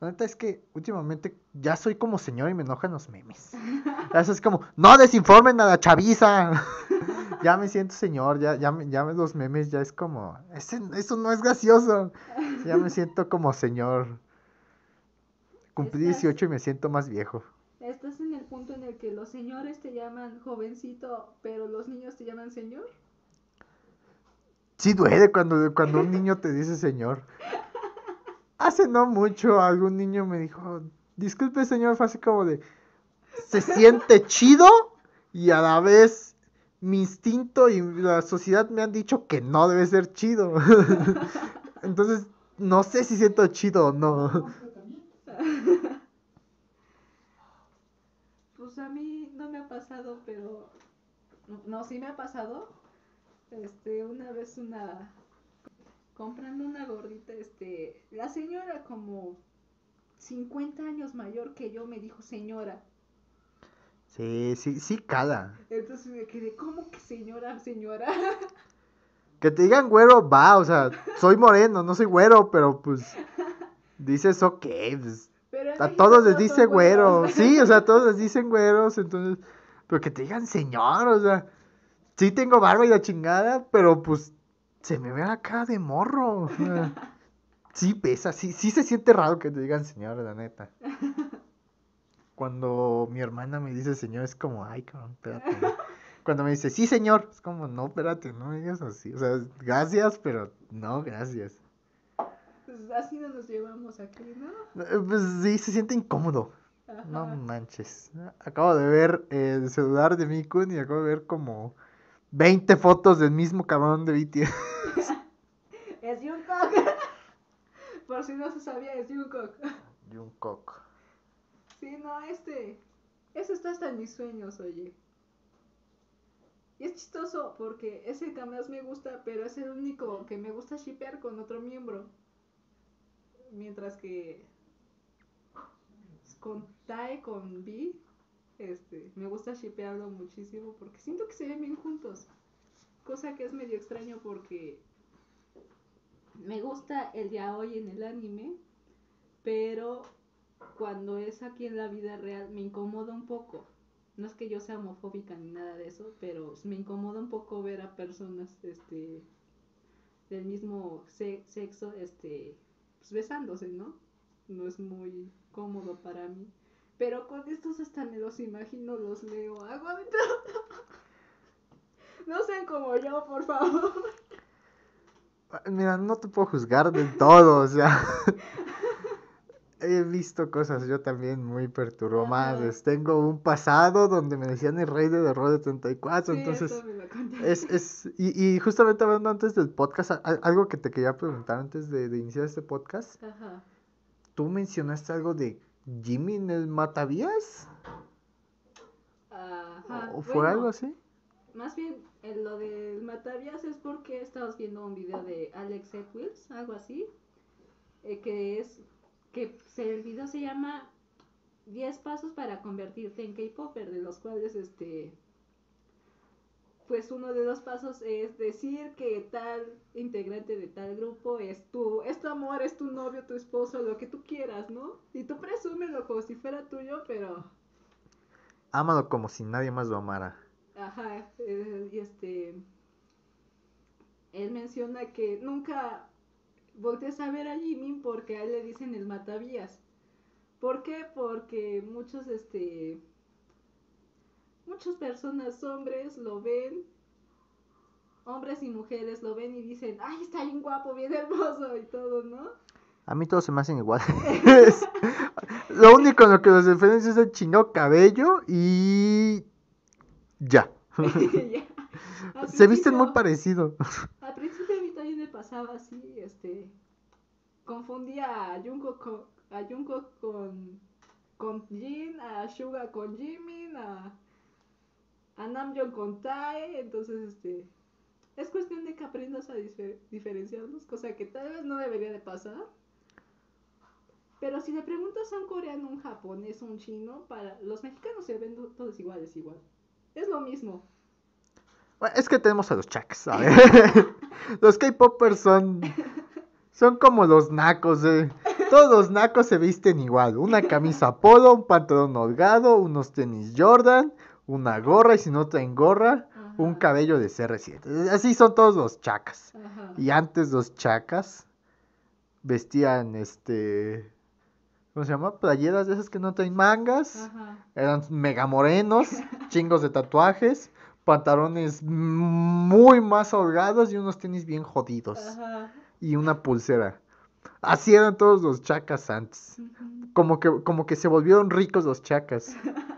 la neta es que últimamente ya soy como señor y me enojan los memes. Eso es como, no desinformen a la chaviza. ya me siento señor, ya, ya, ya los memes ya es como, eso no es gracioso. Ya me siento como señor. Cumplí 18 y me siento más viejo. ¿Estás en el punto en el que los señores te llaman jovencito, pero los niños te llaman señor? Sí duele cuando, cuando un niño te dice señor. Hace no mucho algún niño me dijo, disculpe señor, fue así como de, se siente chido y a la vez mi instinto y la sociedad me han dicho que no debe ser chido. Entonces, no sé si siento chido o no. pues a mí no me ha pasado, pero no, sí me ha pasado. Este, una vez una comprando una gordita, este, la señora como 50 años mayor que yo me dijo señora. Sí, sí, sí cala. Entonces me quedé, ¿cómo que señora, señora? Que te digan güero, va, o sea, soy moreno, no soy güero, pero pues dices, ok, pues, a todos les dice güero. Sí, o sea, a todos les dicen güeros, entonces, pero que te digan señor, o sea, sí tengo barba y la chingada, pero pues se me ve acá de morro. sí pesa, sí, sí se siente raro que te digan señor, la neta. Cuando mi hermana me dice señor, es como, ay, cabrón, espérate. Cuando me dice, sí, señor, es como, no, espérate, no me digas así. O sea, gracias, pero no, gracias. Pues así no nos llevamos aquí, ¿no? Eh, pues sí, se siente incómodo. No manches. Acabo de ver el celular de Mikun y acabo de ver como 20 fotos del mismo cabrón de BTS. es Jungkook. Por si no se sabía, es Jungkook. Jungkook. Sí, no, este. Eso está hasta en mis sueños, oye. Y es chistoso porque ese que más me gusta, pero es el único que me gusta shipear con otro miembro. Mientras que con Tae, con B, este, me gusta shipearlo muchísimo porque siento que se ven bien juntos. Cosa que es medio extraño porque me gusta el hoy en el anime, pero cuando es aquí en la vida real me incomoda un poco. No es que yo sea homofóbica ni nada de eso, pero me incomoda un poco ver a personas este del mismo sexo este pues besándose, ¿no? No es muy cómodo para mí. Pero con estos hasta me los imagino, los leo, hago de todo. No sean como yo, por favor. Mira, no te puedo juzgar del todo, o sea. he visto cosas yo también muy perturbadas. Tengo un pasado donde me decían el rey de rol de 34, entonces es, es y, y, justamente hablando antes del podcast, algo que te quería preguntar antes de, iniciar este podcast. Ajá. Tú mencionaste algo de Jimmy en el Matavías. Ajá. ¿O fue algo así? Más bien, lo del Matavías es porque estabas viendo un video de Alex Edwills, algo así, eh, que es que el video se llama 10 pasos para convertirte en K-Popper, de los cuales este pues uno de los pasos es decir que tal integrante de tal grupo es tu, es tu amor, es tu novio, tu esposo, lo que tú quieras, ¿no? Y tú presúmelo como si fuera tuyo, pero... Ámalo como si nadie más lo amara. Ajá, eh, y este... Él menciona que nunca voltees a ver a Jimmy porque a él le dicen el matavías. ¿Por qué? Porque muchos, este, muchas personas, hombres, lo ven, hombres y mujeres lo ven y dicen, ay, está bien guapo, bien hermoso y todo, ¿no? A mí todos se me hacen igual. lo único en lo que los diferencia es el chingado cabello y ya. Se visten muy parecido. Al principio a mí también me pasaba así, este, confundía a Junko con, a Junko con, con Jin, a Suga con Jimin, a, a Namjoon con Tae, entonces este, es cuestión de que aprendas a diferenciarlos, cosa que tal vez no debería de pasar. Pero si le preguntas a un coreano, un japonés, un chino, para los mexicanos se ven todos iguales igual. Es lo mismo. es que tenemos a los chaks, los K-popers son son como los nacos, eh. Todos los nacos se visten igual. Una camisa polo, un pantalón holgado, unos tenis Jordan, una gorra y si no traen gorra, un cabello de CR7. Así son todos los chacas. Y antes los chacas vestían este ¿cómo se llama? Playeras de esas que no traen mangas. Eran mega morenos, chingos de tatuajes, pantalones muy más holgados y unos tenis bien jodidos. Y una pulsera. Así eran todos los chacas antes. Como que, como que se volvieron ricos los chacas.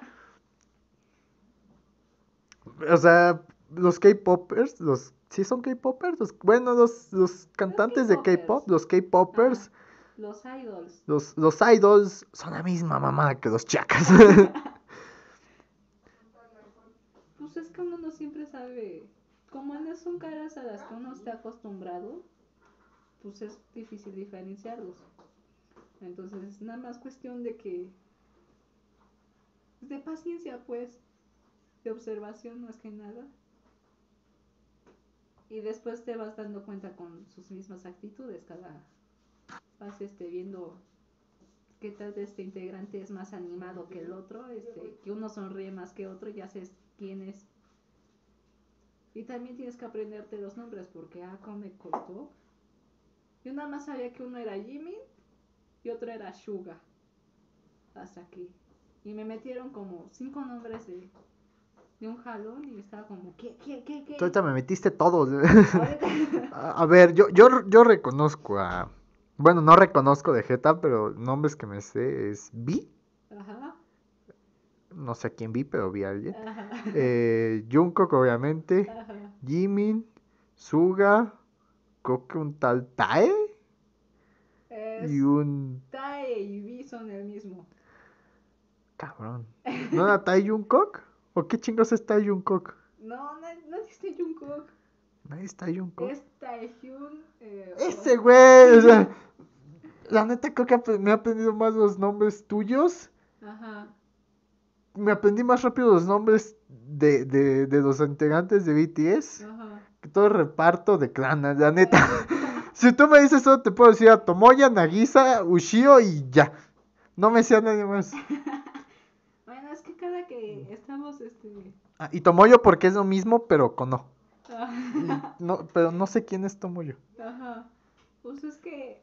o sea, los K-Poppers, los... ¿Sí son K-Poppers? bueno, los, los cantantes de K-Pop, los K-Poppers... Los idols. Los, los idols son la misma mamá que los chacas. pues es que uno no siempre sabe. Como no son caras a las que uno está acostumbrado, pues es difícil diferenciarlos. Entonces, es nada más cuestión de que. de paciencia, pues. De observación más que nada. Y después te vas dando cuenta con sus mismas actitudes cada vas este, viendo qué tal de este integrante es más animado que el otro, este, que uno sonríe más que otro, ya sabes quién es. Y también tienes que aprenderte los nombres porque ah, cómo me costó. Yo nada más sabía que uno era Jimmy y otro era Suga. Hasta aquí. Y me metieron como cinco nombres de, de un jalón y estaba como, ¿qué, qué, qué, qué? ahorita me metiste todos. a ver, yo, yo, yo reconozco a... Bueno, no reconozco de Jeta, pero nombres que me sé es Vi. Ajá. No sé a quién vi, pero vi a alguien. Ajá. Eh, Jungkook, obviamente. Ajá. Jimin, Suga, creo que un tal Tae. y un... Tae y Vi son el mismo. Cabrón. ¿No era Tae Jungkook? ¿O qué chingos es Tae Jungkook? No, no, no es Tae Jungkook. Nadie es Tae Jungkook. Es Taehyun. Eh, Ese güey. O sea, la neta creo que me he aprendido más los nombres tuyos. Ajá. Me aprendí más rápido los nombres de, de, de los integrantes de BTS. Ajá. Que todo el reparto de clan, la neta. si tú me dices eso, te puedo decir a Tomoya, Nagisa, Ushio y ya. No me sea nadie más. estamos, este... Ah, y Tomoyo porque es lo mismo, pero con no. no. Pero no sé quién es Tomoyo. Ajá. Pues es que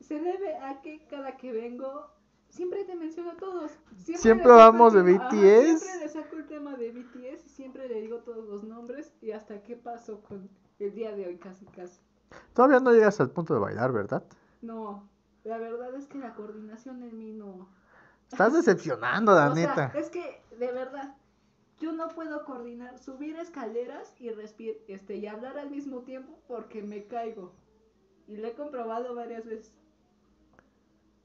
se debe a que cada que vengo siempre te menciono a todos. Siempre, hablamos de BTS. siempre le saco el tema de BTS y siempre le digo todos los nombres y hasta qué pasó con el día de hoy casi casi. Todavía no llegas al punto de bailar, ¿verdad? No, la verdad es que la coordinación en mí no, Estás decepcionando, la o neta. Sea, es que, de verdad, yo no puedo coordinar, subir escaleras y respirar, este, y hablar al mismo tiempo porque me caigo. Y lo he comprobado varias veces.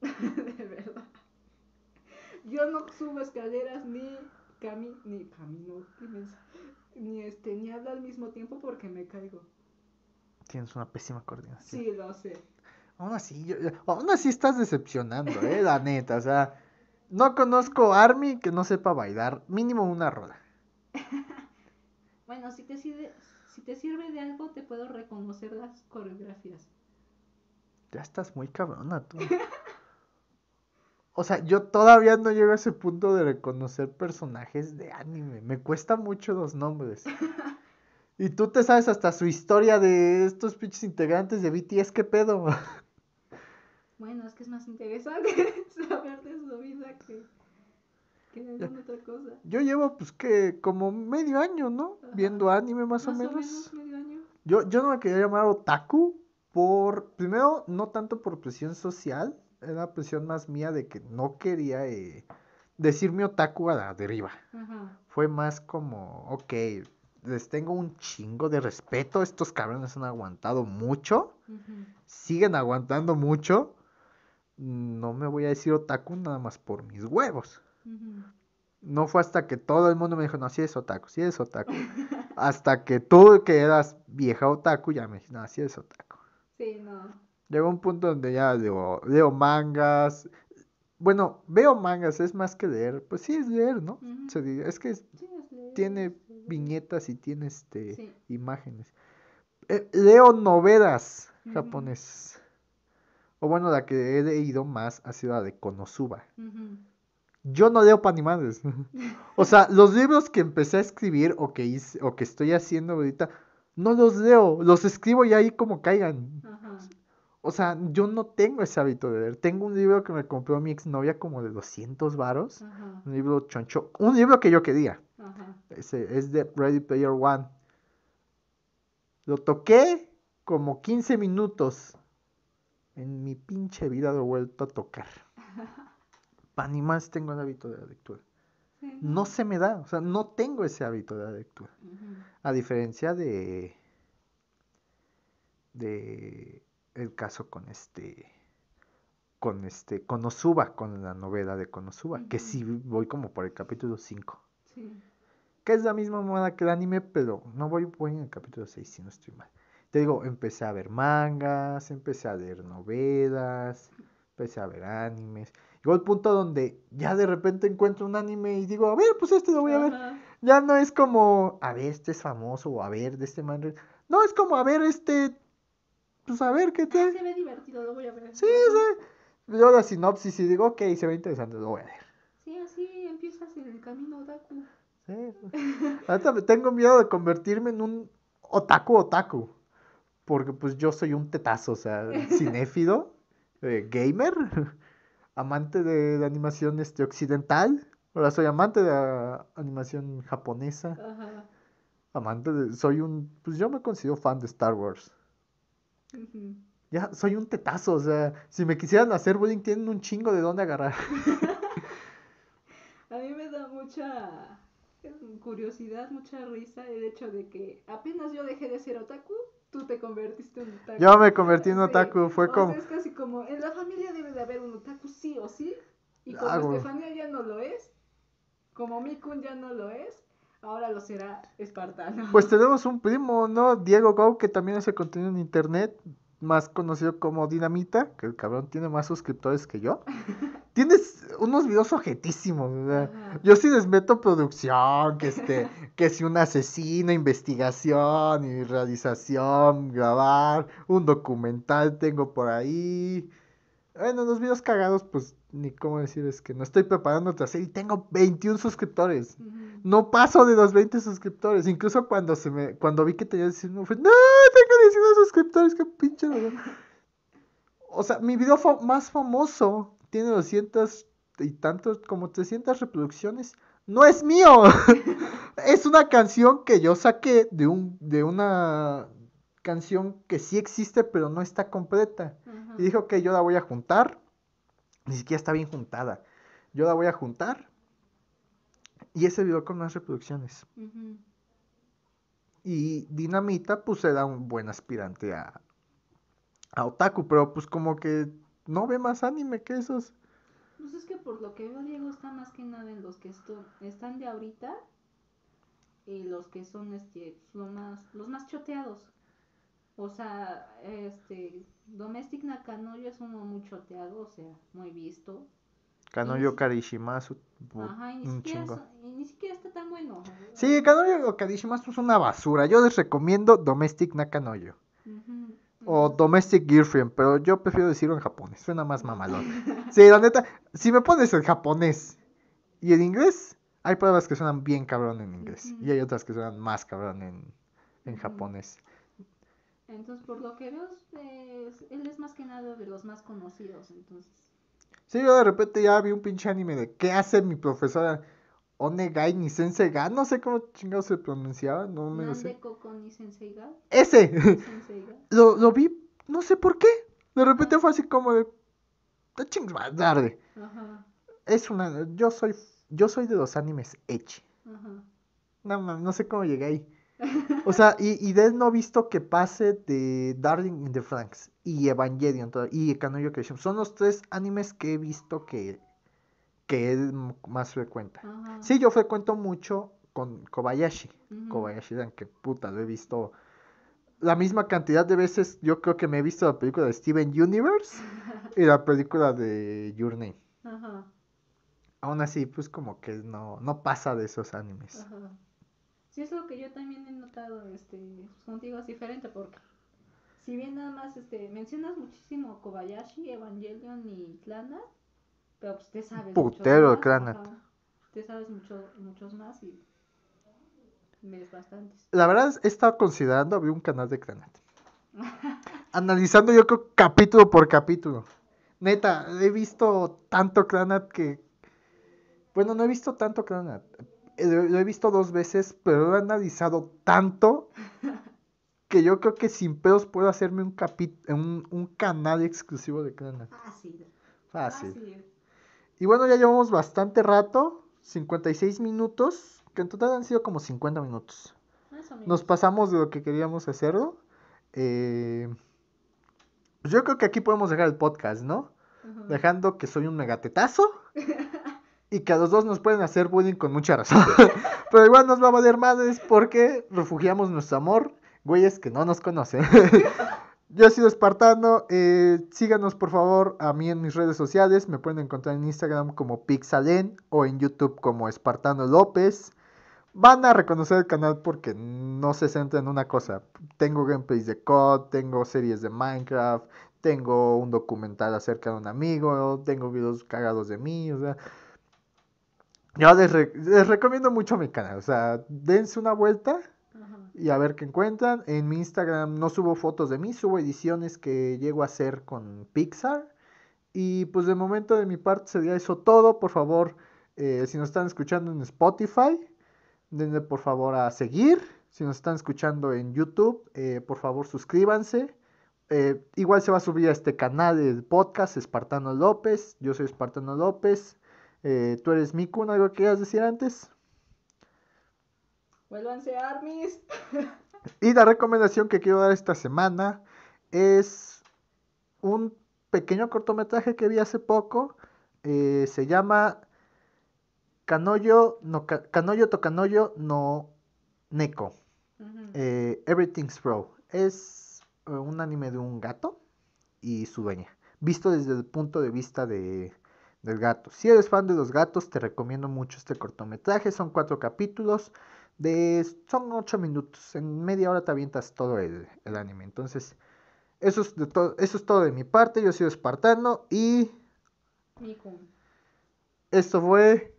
de verdad. Yo no subo escaleras ni camino, ni camino, ni este, ni hablo al mismo tiempo porque me caigo. Tienes una pésima coordinación. Sí, lo sé. Aún así, yo, aún así estás decepcionando, eh, la neta, o sea, no conozco Army que no sepa bailar, mínimo una rola. bueno, si te, sirve, si te sirve de algo, te puedo reconocer las coreografías. Ya estás muy cabrona tú. O sea, yo todavía no llego a ese punto de reconocer personajes de anime. Me cuesta mucho los nombres. Y tú te sabes hasta su historia de estos pinches integrantes de BTS, ¿qué pedo? Bueno, es que es más interesante saber de su vida que, que de otra cosa. Yo llevo, pues, que como medio año, ¿no? Viendo anime más, o menos. medio año. Yo, yo no me quería llamar otaku por, primero, no tanto por presión social, era presión más mía de que no quería eh, decirme otaku a la deriva. Ajá. Fue más como, ok, les tengo un chingo de respeto, estos cabrones han aguantado mucho, siguen aguantando mucho, no me voy a decir otaku nada más por mis huevos. No fue hasta que todo el mundo me dijo, no, si es otaku, si es otaku. hasta que tú que eras vieja otaku ya me dijiste, no, si es otaku. Sí, no. Llegó un punto donde ya leo, leo mangas. Bueno, veo mangas, es más que leer. Pues sí, es leer, ¿no? es que tiene viñetas y tiene este imágenes. Eh, leo novelas japonesas. O bueno, la que he leído más ha sido la de Konosuba. Yo no leo para animales. o sea, los libros que empecé a escribir o que, hice, o que estoy haciendo ahorita, no los leo. Los escribo y ahí como caigan. O sea, yo no tengo ese hábito de leer. Tengo un libro que me compró mi exnovia como de 200 varos. Un libro choncho. Un libro que yo quería. Ese, es de Ready Player One. Lo toqué como 15 minutos. En mi pinche vida lo he vuelto a tocar. Para ni más tengo el hábito de la lectura. ¿no? se me da, o sea, no tengo ese hábito de la lectura. A diferencia de. de. el caso con este. con este. Konosuba, con la novela de Konosuba, que sí voy como por el capítulo 5. Que es la misma moda que el anime, pero no voy, voy en el capítulo 6 si no estoy mal. Te digo, empecé a ver mangas, empecé a leer novelas, empecé a ver animes. Llegó el punto donde ya de repente encuentro un anime y digo, a ver, pues este lo voy a ver. Ya no es como, a ver, este es famoso, o a ver, de este man. No, es como, a ver, este, pues a ver qué tal. Se ve divertido, lo voy a ver. Sí, sí. Yo la sinopsis y digo, ok, se ve interesante, lo voy a ver. Sí, así empiezas en el camino Daku. Sí. Ahorita tengo miedo de convertirme en un otaku otaku. Porque pues yo soy un tetazo, o sea, cinéfido, eh, gamer, amante de, de, animación este, occidental. Ahora soy amante de uh, animación japonesa. Ajá. Amante de. Soy un. Pues yo me considero fan de Star Wars. Ya, soy un tetazo, o sea, si me quisieran hacer bullying, tienen un chingo de dónde agarrar. A mí me da mucha curiosidad, mucha risa el hecho de que apenas yo dejé de ser otaku, tú te convertiste en otaku. Yo me convertí en otaku, fue como... es casi como, en la familia debe de haber un otaku sí o sí, y como Estefania ya no lo es, como Mikun ya no lo es, ahora lo será espartano. Pues tenemos un primo, ¿no? Diego Go, que también hace contenido en internet, más conocido como Dinamita, que el cabrón tiene más suscriptores que yo. Tienes unos videos objetísimos, Yo sí les meto producción, que este, que si un asesino, investigación y realización, grabar, un documental tengo por ahí. Bueno, los videos cagados, pues ni cómo decir, es que no estoy preparando otra serie y tengo 21 suscriptores. No paso de los 20 suscriptores. Incluso cuando se me cuando vi que tenía 19, fue, no, tengo 19 suscriptores, qué pinche. o sea, mi video más famoso tiene 200 y tantos, como 300 reproducciones. No es mío. es una canción que yo saqué de un de una canción que sí existe, pero no está completa. Y dijo que yo la voy a juntar ni siquiera está bien juntada. Yo la voy a juntar. Y ese video con más reproducciones. Y Dinamita, pues era un buen aspirante a, a Otaku, pero pues como que no ve más anime que esos. Pues es que por lo que veo, Diego está más que nada en los que están de ahorita y los que son este, los más, los más choteados. O sea, este, Domestic Nakanoyo es uno muy choteado, o sea, muy visto. Kanoyo Karishimasu. Ajá, y ni, siquiera y ni siquiera está tan bueno. Sí, Kanoyo Karishimasu es una basura. Yo les recomiendo Domestic Nakanoyo. O Domestic Girlfriend, pero yo prefiero decirlo en japonés. Suena más mamalón. sí, la neta, si me pones el japonés y el inglés, hay pruebas que suenan bien cabrón en inglés. Y hay otras que suenan más cabrón en, en japonés. Entonces, por lo que veo, él es más que nada de los más conocidos, entonces. Sí, yo de repente ya vi un pinche anime de ¿qué hace mi profesora? Onegai ni Senseiga, no sé cómo chingado se pronunciaba, no me lo sé. ni Senseiga? Ese. lo, lo vi, no sé por qué. De repente fue así como de te chingas más tarde. Ajá. Es una yo soy yo soy de los animes echi. Ajá. No, no sé cómo llegué ahí. O sea, y, y de él no he visto que pase de Darling in the Franks y Evangelion y Kanoyo Creation. Son los tres animes que he visto que, que él más frecuenta. Sí, yo frecuento mucho con Kobayashi. Kobayashi, que puta, lo he visto la misma cantidad de veces. Yo creo que me he visto la película de Steven Universe y la película de Your Name. Aún así, pues como que no, no pasa de esos animes. Sí, es lo que yo también he notado, este, pues, contigo es diferente porque si bien nada más este, mencionas muchísimo Kobayashi, Evangelion y Clanat, pero pues te sabes Putero de Clanat. Te sabes mucho, muchos más y ves bastantes. La verdad he estado considerando abrir un canal de Clanat. Analizando yo creo capítulo por capítulo. Neta, he visto tanto Clanat que... Bueno, no he visto tanto Clanat, lo he visto dos veces, pero lo he analizado tanto que yo creo que sin pedos puedo hacerme un, un, un canal exclusivo de canal. Fácil. Fácil. Y bueno, ya llevamos bastante rato, 56 minutos, que en total han sido como 50 minutos. Nos pasamos de lo que queríamos hacerlo. Eh, pues yo creo que aquí podemos dejar el podcast, ¿no? Dejando que soy un megatetazo. y que a los dos nos pueden hacer bullying con mucha razón. Pero igual nos va a valer madres porque refugiamos nuestro amor, güeyes que no nos conocen. Yo he sido espartano. Eh, síganos por favor a mí en mis redes sociales. Me pueden encontrar en Instagram como Pixalen o en YouTube como Espartano López. Van a reconocer el canal porque no se centra en una cosa. Tengo gameplays de COD, tengo series de Minecraft, tengo un documental acerca de un amigo, tengo videos cagados de mí, o sea, Yo les, recomiendo mucho mi canal, o sea, dense una vuelta y a ver qué encuentran. En mi Instagram no subo fotos de mí, subo ediciones que llego a hacer con Pixar. Y pues de momento de mi parte sería eso todo. Por favor, eh, si nos están escuchando en Spotify, denle por favor a seguir. Si nos están escuchando en YouTube, eh, por favor suscríbanse. Eh, igual se va a subir a este canal el podcast Espartano López. Yo soy Espartano López. Tú eres Mikun, ¿algo que quieras decir antes? Vuélvanse armies. y la recomendación que quiero dar esta semana es un pequeño cortometraje que vi hace poco. Eh, se llama Canoyo, no, Canoyo Tocanoyo no Neko. Eh, Everything's Pro. Es eh, un anime de un gato y su dueña. Visto desde el punto de vista de, del gato. Si eres fan de los gatos, te recomiendo mucho este cortometraje. Son cuatro capítulos. De, son ocho minutos. En media hora te avientas todo el, el anime. Entonces, eso es, de todo, eso es todo de mi parte. Yo soy Espartano y. Esto fue.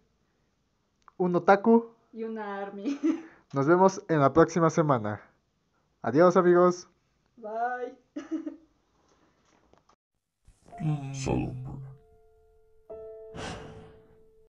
Un otaku. Y una army. Nos vemos en la próxima semana. Adiós, amigos. Bye. Solo.